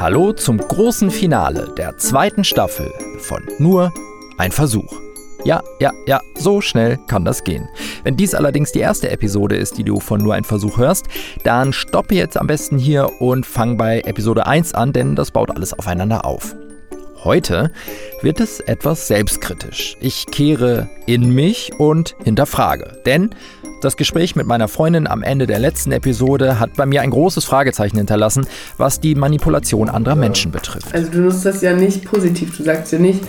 Hallo zum großen Finale der zweiten Staffel von Nur ein Versuch. Ja, ja, ja, so schnell kann das gehen. Wenn dies allerdings die erste Episode ist, die du von Nur ein Versuch hörst, dann stoppe jetzt am besten hier und fang bei Episode 1 an, denn das baut alles aufeinander auf. Heute wird es etwas selbstkritisch. Ich kehre in mich und hinterfrage. Denn das Gespräch mit meiner Freundin am Ende der letzten Episode hat bei mir ein großes Fragezeichen hinterlassen, was die Manipulation anderer Menschen betrifft. Also du nutzt das ja nicht positiv. Du sagst ja nicht,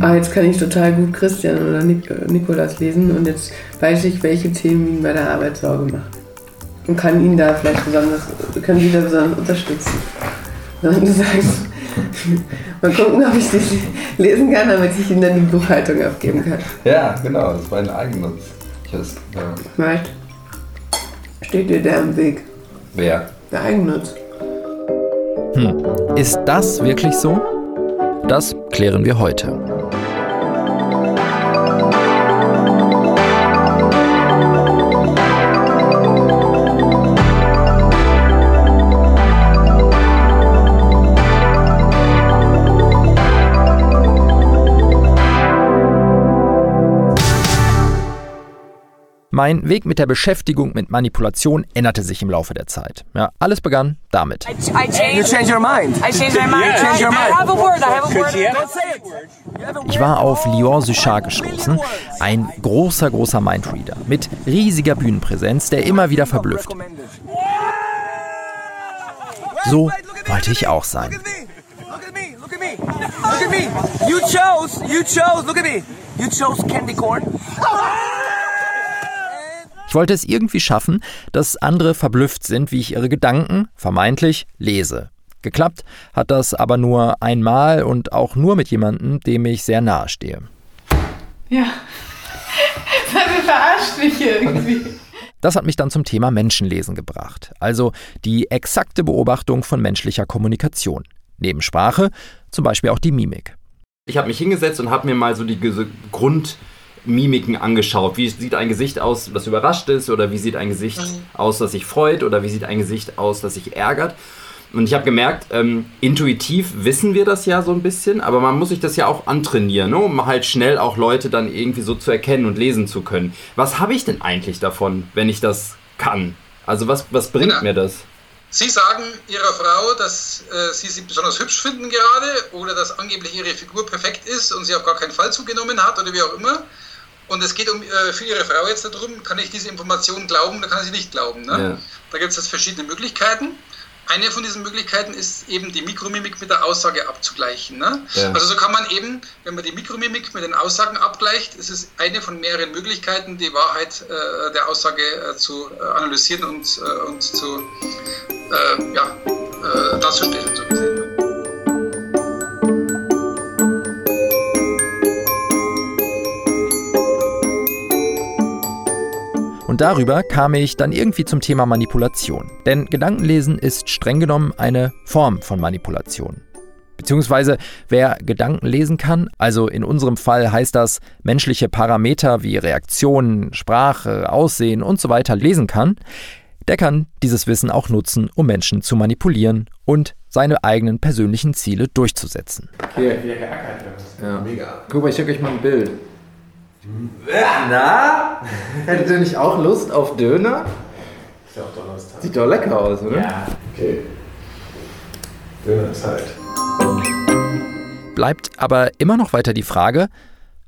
ah, jetzt kann ich total gut Christian oder Nik äh, Nikolas lesen und jetzt weiß ich, welche Themen ihn bei der Arbeit Sorge machen. Und kann ihn da vielleicht besonders, können sie da besonders unterstützen. Sondern du sagst, mal gucken, ob ich das lesen kann, damit ich ihm dann die Buchhaltung abgeben kann. Ja, genau, das war ein Eigennutz. Ich weiß, ja. Vielleicht steht dir der im Weg. Wer? Der Eigennutz. Hm, ist das wirklich so? Das klären wir heute. Mein Weg mit der Beschäftigung mit Manipulation änderte sich im Laufe der Zeit. Ja, alles begann damit. I. I. Ich war auf Lior Suchard gestoßen, ein großer, großer Mindreader mit riesiger Bühnenpräsenz, der immer wieder verblüfft. So wollte ich auch sein. Look at me. Look at me. Look at me. You chose. You chose. Look at me. You chose candy corn. Ich wollte es irgendwie schaffen, dass andere verblüfft sind, wie ich ihre Gedanken, vermeintlich, lese. Geklappt hat das aber nur einmal und auch nur mit jemandem, dem ich sehr nahe stehe. Ja. Seine verarscht mich irgendwie. Das hat mich dann zum Thema Menschenlesen gebracht, also die exakte Beobachtung von menschlicher Kommunikation. Neben Sprache zum Beispiel auch die Mimik. Ich habe mich hingesetzt und habe mir mal so die Ge- Grundmimiken angeschaut. Wie sieht ein Gesicht aus, das überrascht ist? Oder wie sieht ein Gesicht aus, das sich freut? Oder wie sieht ein Gesicht aus, das sich ärgert? Und ich habe gemerkt, ähm, intuitiv wissen wir das ja so ein bisschen, aber man muss sich das ja auch antrainieren, ne? um halt schnell auch Leute dann irgendwie so zu erkennen und lesen zu können. Was habe ich denn eigentlich davon, wenn ich das kann? Also was, was bringt Genau. mir das? Sie sagen Ihrer Frau, dass äh, Sie sie besonders hübsch finden gerade oder dass angeblich Ihre Figur perfekt ist und sie auf gar keinen Fall zugenommen hat oder wie auch immer. Und es geht um äh, für Ihre Frau jetzt darum, kann ich diese Information glauben oder kann ich sie nicht glauben. Ne? Ja. Da gibt es jetzt verschiedene Möglichkeiten. Eine von diesen Möglichkeiten ist eben die Mikromimik mit der Aussage abzugleichen. Ne? Ja. Also so kann man eben, wenn man die Mikromimik mit den Aussagen abgleicht, ist es eine von mehreren Möglichkeiten, die Wahrheit äh, der Aussage äh, zu äh, analysieren und, äh, und zu äh, ja, darzustellen. So Und darüber kam ich dann irgendwie zum Thema Manipulation. Denn Gedankenlesen ist streng genommen eine Form von Manipulation. Beziehungsweise wer Gedanken lesen kann, also in unserem Fall heißt das menschliche Parameter wie Reaktionen, Sprache, Aussehen und so weiter lesen kann, der kann dieses Wissen auch nutzen, um Menschen zu manipulieren und seine eigenen persönlichen Ziele durchzusetzen. Hier, hier geackert. Ja. Mega. Guck mal, ich schicke euch mal ein Bild. Na? Hättet ihr nicht auch Lust auf Döner? Ist ja auch Donnerstag. Sieht doch lecker aus, oder? Ja. Okay. Döner ist halt. Bleibt aber immer noch weiter die Frage,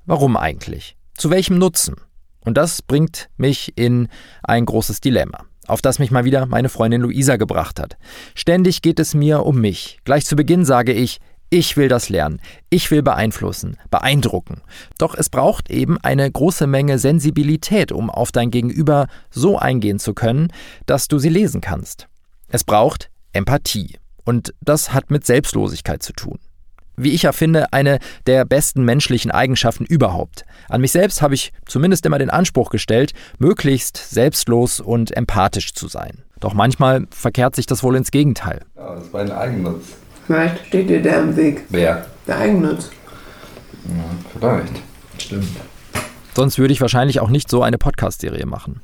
warum eigentlich? Zu welchem Nutzen? Und das bringt mich in ein großes Dilemma, auf das mich mal wieder meine Freundin Luisa gebracht hat. Ständig geht es mir um mich. Gleich zu Beginn sage ich, ich will das lernen, ich will beeinflussen, beeindrucken. Doch es braucht eben eine große Menge Sensibilität, um auf dein Gegenüber so eingehen zu können, dass du sie lesen kannst. Es braucht Empathie. Und das hat mit Selbstlosigkeit zu tun wie ich ja finde, eine der besten menschlichen Eigenschaften überhaupt. An mich selbst habe ich zumindest immer den Anspruch gestellt, möglichst selbstlos und empathisch zu sein. Doch manchmal verkehrt sich das wohl ins Gegenteil. Ja, das war ein Eigennutz. Vielleicht steht dir der im Weg. Wer? Der Eigennutz. Ja, vielleicht. Stimmt. Sonst würde ich wahrscheinlich auch nicht so eine Podcast-Serie machen.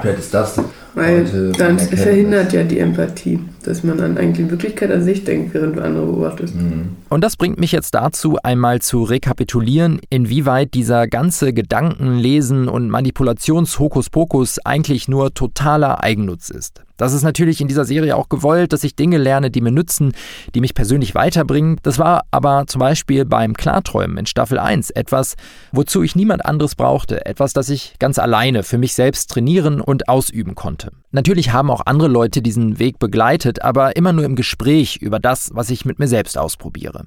Vielleicht ist das Weil dann verhindert ja die Empathie, dass man an eigentlich Wirklichkeit an sich denkt, während du andere beobachtest. Und das bringt mich jetzt dazu, einmal zu rekapitulieren, inwieweit dieser ganze Gedankenlesen und Manipulationshokuspokus eigentlich nur totaler Eigennutz ist. Das ist natürlich in dieser Serie auch gewollt, dass ich Dinge lerne, die mir nützen, die mich persönlich weiterbringen. Das war aber zum Beispiel beim Klarträumen in Staffel 1 etwas, wozu ich niemand anderes brauchte, etwas, das ich ganz alleine für mich selbst trainieren und ausüben konnte. Natürlich haben auch andere Leute diesen Weg begleitet, aber immer nur im Gespräch über das, was ich mit mir selbst ausprobiere.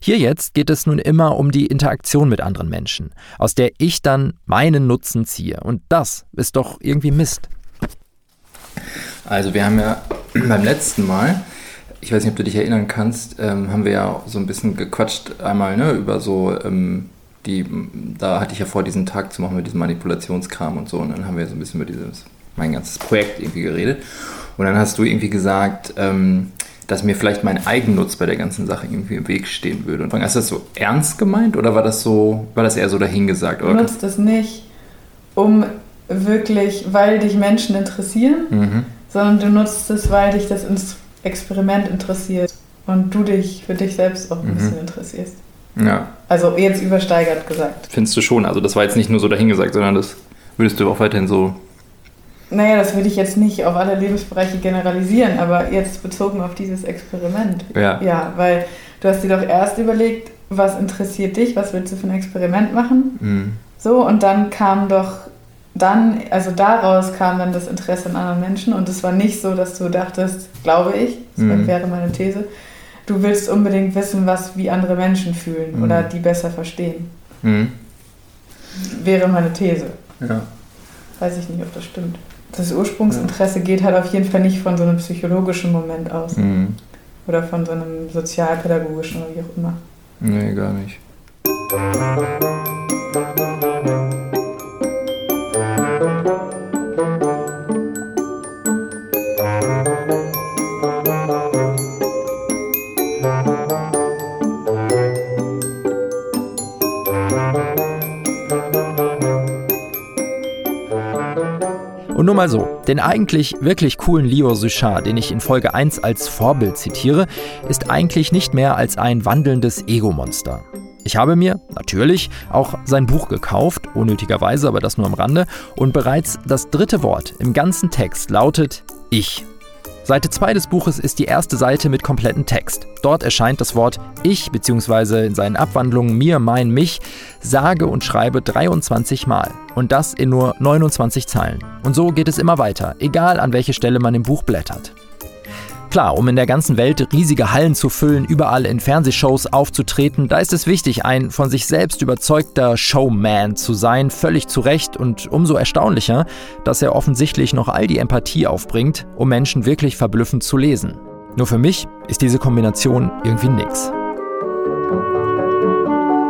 Hier jetzt geht es nun immer um die Interaktion mit anderen Menschen, aus der ich dann meinen Nutzen ziehe. Und das ist doch irgendwie Mist. Also wir haben ja beim letzten Mal, ich weiß nicht, ob du dich erinnern kannst, ähm, haben wir ja so ein bisschen gequatscht einmal ne, über so ähm, die, da hatte ich ja vor, diesen Tag zu machen mit diesem Manipulationskram und so. Und dann haben wir so ein bisschen über dieses, mein ganzes Projekt irgendwie geredet. Und dann hast du irgendwie gesagt, ähm, dass mir vielleicht mein Eigennutz bei der ganzen Sache irgendwie im Weg stehen würde. Und ist das so ernst gemeint oder war das so, war das eher so dahingesagt? Du Oder? nutzt es nicht, um wirklich, weil dich Menschen interessieren, Mhm. Sondern du nutzt es, weil dich das Experiment interessiert und du dich für dich selbst auch ein Mhm. bisschen interessierst. Ja, Also jetzt übersteigert gesagt. findest du schon. Also das war jetzt nicht nur so dahingesagt, sondern das würdest du auch weiterhin so. Naja, das würde ich jetzt nicht auf alle Lebensbereiche generalisieren, aber jetzt bezogen auf dieses Experiment. Ja. Ja, weil du hast dir doch erst überlegt, was interessiert dich, was willst du für ein Experiment machen? Mhm. So, und dann kam doch dann, also daraus kam dann das Interesse an anderen Menschen und es war nicht so, dass du dachtest, glaube ich, das Mhm. wäre meine These, du willst unbedingt wissen, was wie andere Menschen fühlen Mhm. oder die besser verstehen. Mhm. Wäre meine These. Ja. Weiß ich nicht, ob das stimmt. Das Ursprungsinteresse geht halt auf jeden Fall nicht von so einem psychologischen Moment aus Mhm. oder von so einem sozialpädagogischen oder wie auch immer. Nee, gar nicht. Mal so, den eigentlich wirklich coolen Leo Suchard, den ich in Folge 1 als Vorbild zitiere, ist eigentlich nicht mehr als ein wandelndes Ego-Monster. Ich habe mir, natürlich, auch sein Buch gekauft, unnötigerweise, aber das nur am Rande, und bereits das dritte Wort im ganzen Text lautet Ich. Seite 2 des Buches ist die erste Seite mit kompletten Text. Dort erscheint das Wort Ich bzw. in seinen Abwandlungen mir, mein, mich sage und schreibe 23 Mal. Und das in nur 29 Zeilen. Und so geht es immer weiter, egal an welche Stelle man im Buch blättert. Klar, um in der ganzen Welt riesige Hallen zu füllen, überall in Fernsehshows aufzutreten, da ist es wichtig, ein von sich selbst überzeugter Showman zu sein, völlig zu Recht und umso erstaunlicher, dass er offensichtlich noch all die Empathie aufbringt, um Menschen wirklich verblüffend zu lesen. Nur für mich ist diese Kombination irgendwie nix.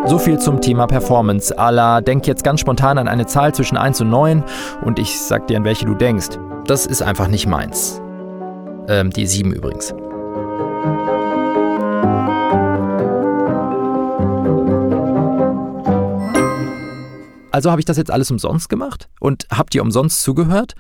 So viel zum Thema Performance. Ala, denk jetzt ganz spontan an eine Zahl zwischen 1 und 9 und ich sag dir, an welche du denkst. Das ist einfach nicht meins. Ähm, die 7 übrigens. Also habe ich das jetzt alles umsonst gemacht? Und habt ihr umsonst zugehört?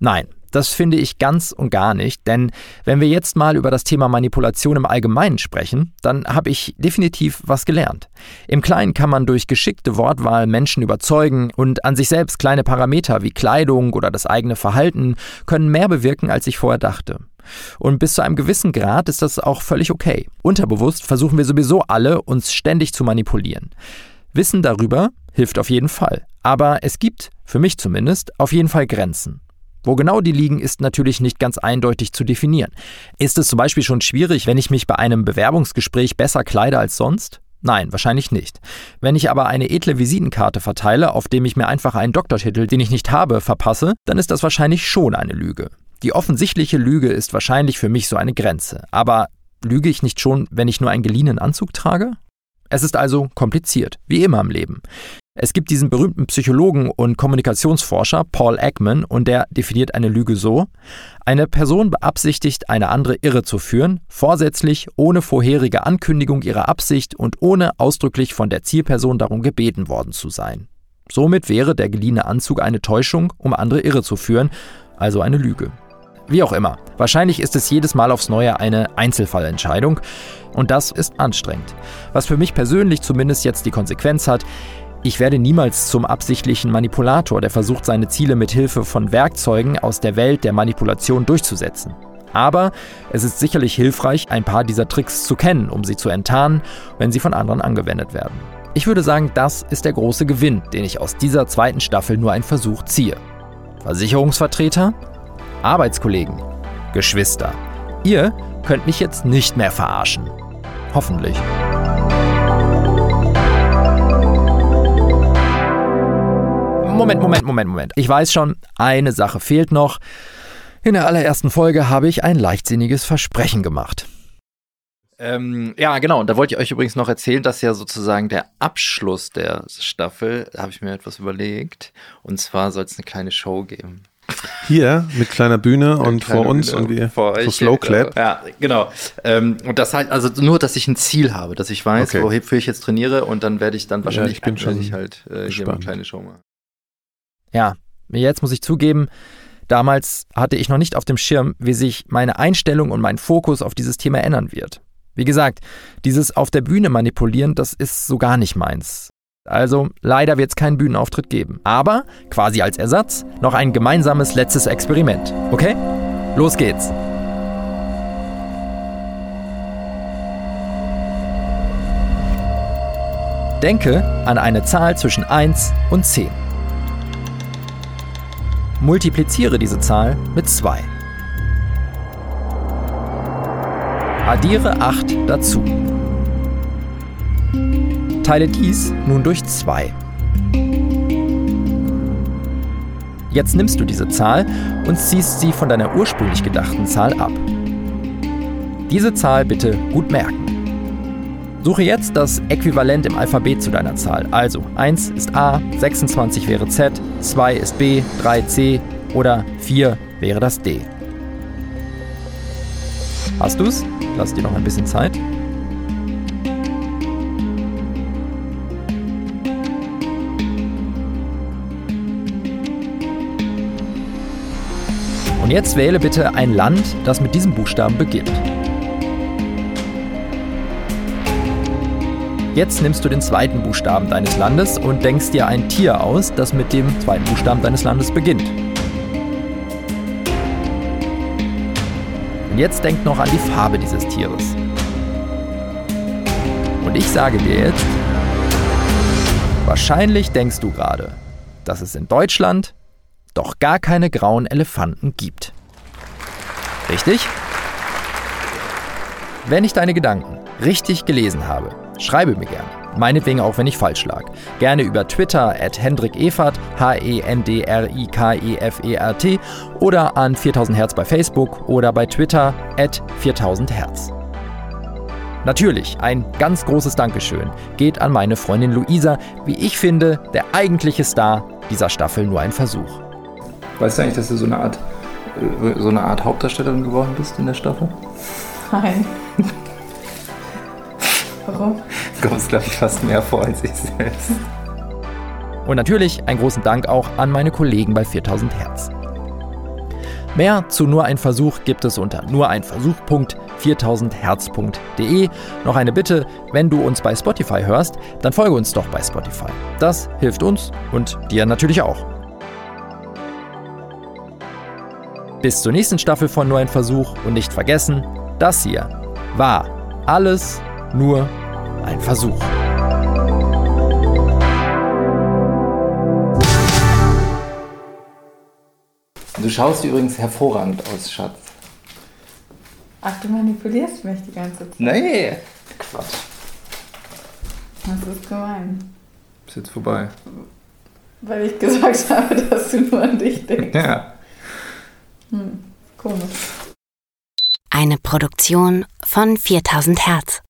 Nein, das finde ich ganz und gar nicht, denn wenn wir jetzt mal über das Thema Manipulation im Allgemeinen sprechen, dann habe ich definitiv was gelernt. Im Kleinen kann man durch geschickte Wortwahl Menschen überzeugen und an sich selbst kleine Parameter wie Kleidung oder das eigene Verhalten können mehr bewirken, als ich vorher dachte. Und bis zu einem gewissen Grad ist das auch völlig okay. Unterbewusst versuchen wir sowieso alle, uns ständig zu manipulieren. Wissen darüber hilft auf jeden Fall. Aber es gibt, für mich zumindest, auf jeden Fall Grenzen. Wo genau die liegen, ist natürlich nicht ganz eindeutig zu definieren. Ist es zum Beispiel schon schwierig, wenn ich mich bei einem Bewerbungsgespräch besser kleide als sonst? Nein, wahrscheinlich nicht. Wenn ich aber eine edle Visitenkarte verteile, auf dem ich mir einfach einen Doktortitel, den ich nicht habe, verpasse, dann ist das wahrscheinlich schon eine Lüge. Die offensichtliche Lüge ist wahrscheinlich für mich so eine Grenze. Aber lüge ich nicht schon, wenn ich nur einen geliehenen Anzug trage? Es ist also kompliziert, wie immer im Leben. Es gibt diesen berühmten Psychologen und Kommunikationsforscher Paul Ekman und der definiert eine Lüge so: Eine Person beabsichtigt, eine andere irre zu führen, vorsätzlich, ohne vorherige Ankündigung ihrer Absicht und ohne ausdrücklich von der Zielperson darum gebeten worden zu sein. Somit wäre der geliehene Anzug eine Täuschung, um andere irre zu führen, also eine Lüge. Wie auch immer, wahrscheinlich ist es jedes Mal aufs Neue eine Einzelfallentscheidung und das ist anstrengend. Was für mich persönlich zumindest jetzt die Konsequenz hat, ich werde niemals zum absichtlichen Manipulator, der versucht, seine Ziele mit Hilfe von Werkzeugen aus der Welt der Manipulation durchzusetzen. Aber es ist sicherlich hilfreich, ein paar dieser Tricks zu kennen, um sie zu enttarnen, wenn sie von anderen angewendet werden. Ich würde sagen, das ist der große Gewinn, den ich aus dieser zweiten Staffel nur einen Versuch ziehe. Versicherungsvertreter, Arbeitskollegen, Geschwister. Ihr könnt mich jetzt nicht mehr verarschen. Hoffentlich. Moment, Moment, Moment, Moment. Ich weiß schon, eine Sache fehlt noch. In der allerersten Folge habe ich ein leichtsinniges Versprechen gemacht. Ähm, ja, genau. Und da wollte ich euch übrigens noch erzählen, dass ja sozusagen der Abschluss der Staffel, da habe ich mir etwas überlegt. Und zwar soll es eine kleine Show geben. Hier mit kleiner Bühne und Kleine vor uns Bühne und wir vor so euch, Slow Clap. Ja, genau. Ähm, und das halt, also nur, dass ich ein Ziel habe, dass ich weiß, Okay. wofür ich jetzt trainiere und dann werde ich dann wahrscheinlich ich bin schon ich halt äh, hier eine gespannt. kleine Show machen. Ja, jetzt muss ich zugeben, damals hatte ich noch nicht auf dem Schirm, wie sich meine Einstellung und mein Fokus auf dieses Thema ändern wird. Wie gesagt, dieses auf der Bühne manipulieren, das ist so gar nicht meins. Also leider wird es keinen Bühnenauftritt geben. Aber quasi als Ersatz noch ein gemeinsames letztes Experiment. Okay? Los geht's. Denke an eine Zahl zwischen 1 und 10. Multipliziere diese Zahl mit 2. Addiere 8 dazu. Teile dies nun durch 2. Jetzt nimmst du diese Zahl und ziehst sie von deiner ursprünglich gedachten Zahl ab. Diese Zahl bitte gut merken. Suche jetzt das Äquivalent im Alphabet zu deiner Zahl. Also 1 ist A, 26 wäre Z, 2 ist B, 3 C oder 4 wäre das D. Hast du's? Lass dir noch ein bisschen Zeit. Und jetzt wähle bitte ein Land, das mit diesem Buchstaben beginnt. Jetzt nimmst du den zweiten Buchstaben deines Landes und denkst dir ein Tier aus, das mit dem zweiten Buchstaben deines Landes beginnt. Und jetzt denk noch an die Farbe dieses Tieres. Und ich sage dir jetzt, wahrscheinlich denkst du gerade, dass es in Deutschland doch gar keine grauen Elefanten gibt. Richtig? Wenn ich deine Gedanken richtig gelesen habe, schreibe mir gerne. Meinetwegen auch, wenn ich falsch lag. Gerne über Twitter at Hendrik Evert, H-E-N-D-R-I-K-E-F-E-R-T oder an 4000 Hertz bei Facebook oder bei Twitter at 4000 Hertz. Natürlich, ein ganz großes Dankeschön geht an meine Freundin Luisa, wie ich finde, der eigentliche Star dieser Staffel nur ein Versuch. Weißt du eigentlich, dass du so eine Art, äh, so eine Art Hauptdarstellerin geworden bist in der Staffel? Nein. Warum? Du kommst, glaube ich, fast mehr vor als ich selbst. Und natürlich einen großen Dank auch an meine Kollegen bei 4000 Hertz. Mehr zu Nur ein Versuch gibt es unter nureinversuch.4000herz.de. Noch eine Bitte, wenn du uns bei Spotify hörst, dann folge uns doch bei Spotify. Das hilft uns und dir natürlich auch. Bis zur nächsten Staffel von Nur ein Versuch und nicht vergessen, das hier war alles nur ein Versuch. Du schaust übrigens hervorragend aus, Schatz. Ach, du manipulierst mich die ganze Zeit. Nee. Quatsch. Das ist gemein. Ist jetzt vorbei. Weil ich gesagt habe, dass du nur an dich denkst. Ja. Hm, komisch. Eine Produktion von 4000 Hertz.